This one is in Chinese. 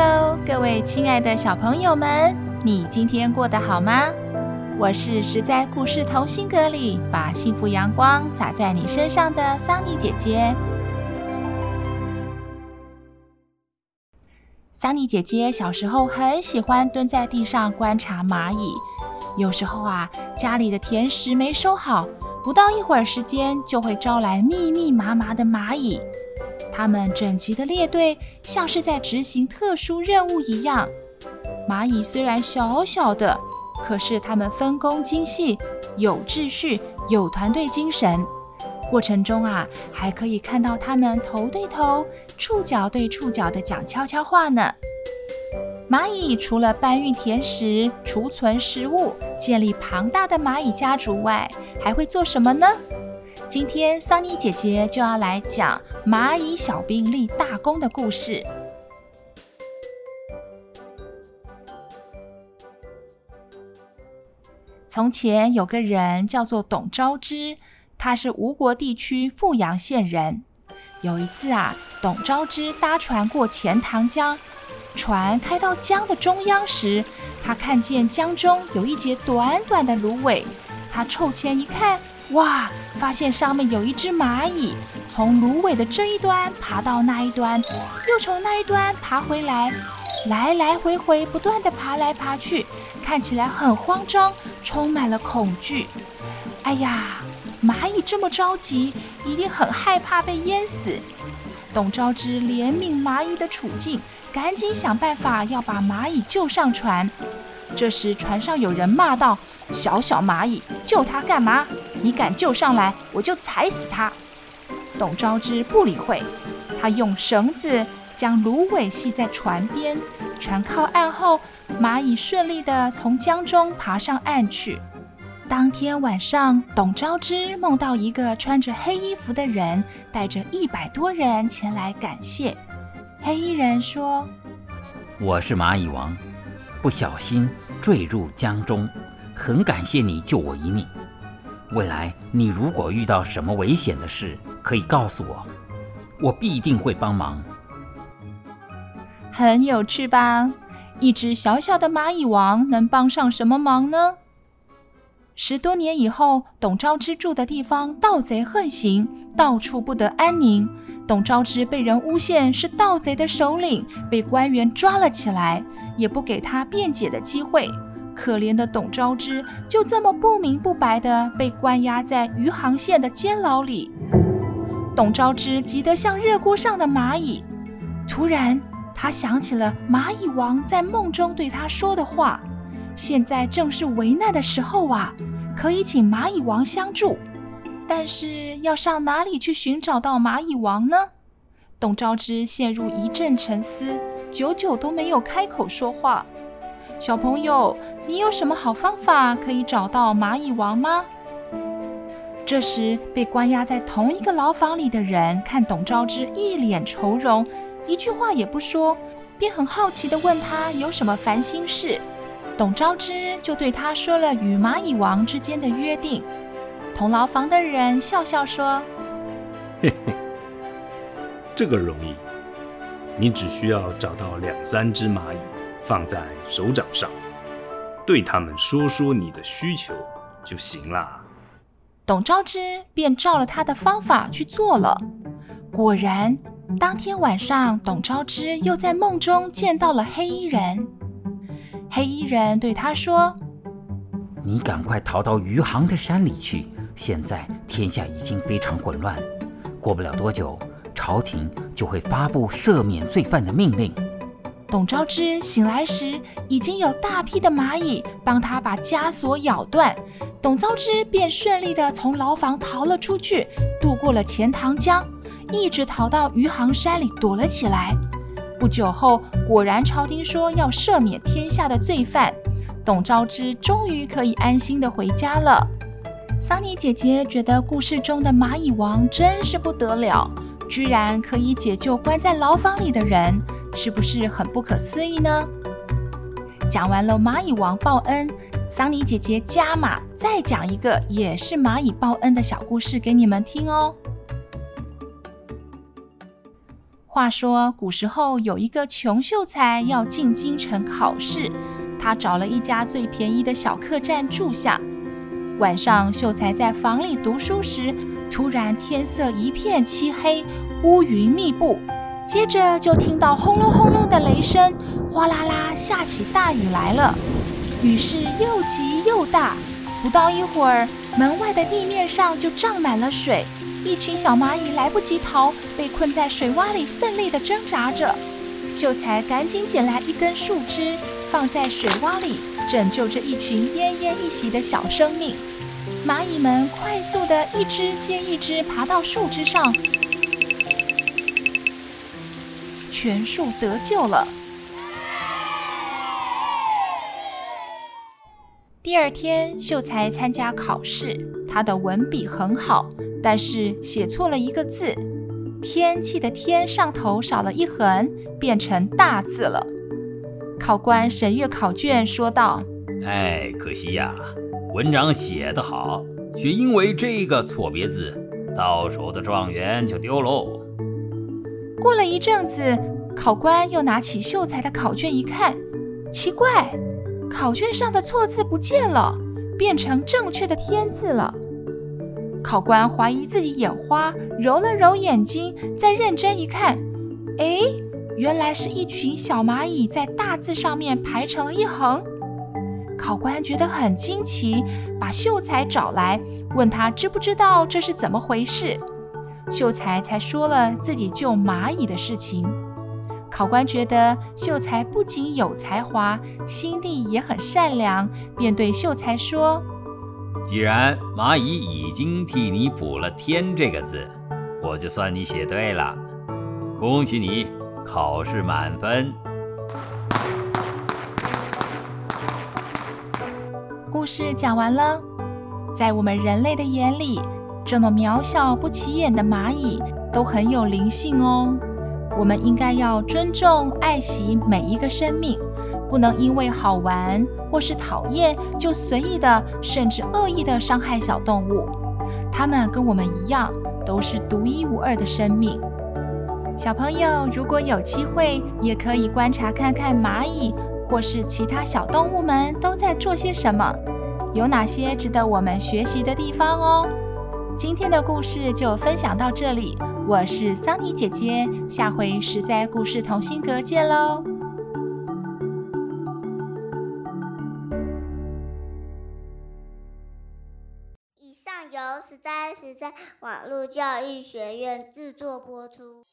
Hello，各位亲爱的小朋友们，你今天过得好吗？我是实在故事同心阁里把幸福阳光洒在你身上的桑尼姐姐。桑尼姐姐小时候很喜欢蹲在地上观察蚂蚁，有时候啊，家里的甜食没收好，不到一会儿时间就会招来密密麻麻的蚂蚁。他们整齐的列队，像是在执行特殊任务一样。蚂蚁虽然小小的，可是他们分工精细，有秩序，有团队精神。过程中啊，还可以看到他们头对头、触角对触角的讲悄悄话呢。蚂蚁除了搬运甜食、储存食物、建立庞大的蚂蚁家族外，还会做什么呢？今天桑尼姐姐就要来讲蚂蚁小兵立大功的故事。从前有个人叫做董昭之，他是吴国地区富阳县人。有一次啊，董昭之搭船过钱塘江，船开到江的中央时，他看见江中有一截短短的芦苇。他凑前一看，哇，发现上面有一只蚂蚁，从芦苇的这一端爬到那一端，又从那一端爬回来，来来回回不断地爬来爬去，看起来很慌张。充满了恐惧。哎呀，蚂蚁这么着急，一定很害怕被淹死。董昭之怜悯蚂蚁的处境，赶紧想办法要把蚂蚁救上船。这时，船上有人骂道：“小小蚂蚁，救它干嘛？你敢救上来，我就踩死它！”董昭之不理会，他用绳子将芦苇系在船边。船靠岸后，蚂蚁顺利地从江中爬上岸去。当天晚上，董昭之梦到一个穿着黑衣服的人，带着一百多人前来感谢。黑衣人说：“我是蚂蚁王，不小心坠入江中，很感谢你救我一命。未来你如果遇到什么危险的事，可以告诉我，我必定会帮忙。”很有趣吧？一只小小的蚂蚁王能帮上什么忙呢？十多年以后，董昭之住的地方盗贼横行，到处不得安宁。董昭之被人诬陷是盗贼的首领，被官员抓了起来，也不给他辩解的机会。可怜的董昭之就这么不明不白地被关押在余杭县的监牢里。董昭之急得像热锅上的蚂蚁，突然。他想起了蚂蚁王在梦中对他说的话，现在正是危难的时候啊，可以请蚂蚁王相助。但是要上哪里去寻找到蚂蚁王呢？董昭之陷入一阵沉思，久久都没有开口说话。小朋友，你有什么好方法可以找到蚂蚁王吗？这时，被关押在同一个牢房里的人看董昭之一脸愁容。一句话也不说，便很好奇地问他有什么烦心事。董昭之就对他说了与蚂蚁王之间的约定。同牢房的人笑笑说：“嘿嘿，这个容易，你只需要找到两三只蚂蚁，放在手掌上，对他们说说你的需求就行了。”董昭之便照了他的方法去做了，果然。当天晚上，董昭之又在梦中见到了黑衣人。黑衣人对他说：“你赶快逃到余杭的山里去，现在天下已经非常混乱，过不了多久，朝廷就会发布赦免罪犯的命令。”董昭之醒来时，已经有大批的蚂蚁帮他把枷锁咬断，董昭之便顺利地从牢房逃了出去，渡过了钱塘江。一直逃到余杭山里躲了起来。不久后，果然朝廷说要赦免天下的罪犯，董昭之终于可以安心地回家了。桑尼姐姐觉得故事中的蚂蚁王真是不得了，居然可以解救关在牢房里的人，是不是很不可思议呢？讲完了蚂蚁王报恩，桑尼姐姐加码再讲一个也是蚂蚁报恩的小故事给你们听哦。话说，古时候有一个穷秀才要进京城考试，他找了一家最便宜的小客栈住下。晚上，秀才在房里读书时，突然天色一片漆黑，乌云密布，接着就听到轰隆轰隆的雷声，哗啦啦下起大雨来了。雨势又急又大，不到一会儿，门外的地面上就涨满了水。一群小蚂蚁来不及逃，被困在水洼里，奋力地挣扎着。秀才赶紧捡来一根树枝，放在水洼里，拯救这一群奄奄一息的小生命。蚂蚁们快速地一只接一只爬到树枝上，全数得救了。第二天，秀才参加考试，他的文笔很好。但是写错了一个字，“天气”的“天”上头少了一横，变成大字了。考官审阅考卷，说道：“哎，可惜呀，文章写得好，却因为这个错别字，到手的状元就丢喽。”过了一阵子，考官又拿起秀才的考卷一看，奇怪，考卷上的错字不见了，变成正确的“天”字了。考官怀疑自己眼花，揉了揉眼睛，再认真一看，哎，原来是一群小蚂蚁在大字上面排成了一横。考官觉得很惊奇，把秀才找来，问他知不知道这是怎么回事。秀才才说了自己救蚂蚁的事情。考官觉得秀才不仅有才华，心地也很善良，便对秀才说。既然蚂蚁已经替你补了“天”这个字，我就算你写对了，恭喜你，考试满分。故事讲完了，在我们人类的眼里，这么渺小不起眼的蚂蚁都很有灵性哦。我们应该要尊重、爱惜每一个生命。不能因为好玩或是讨厌就随意的甚至恶意的伤害小动物，它们跟我们一样都是独一无二的生命。小朋友如果有机会，也可以观察看看蚂蚁或是其他小动物们都在做些什么，有哪些值得我们学习的地方哦。今天的故事就分享到这里，我是桑尼姐姐，下回实在故事同心阁见喽。以上由实在实在网络教育学院制作播出。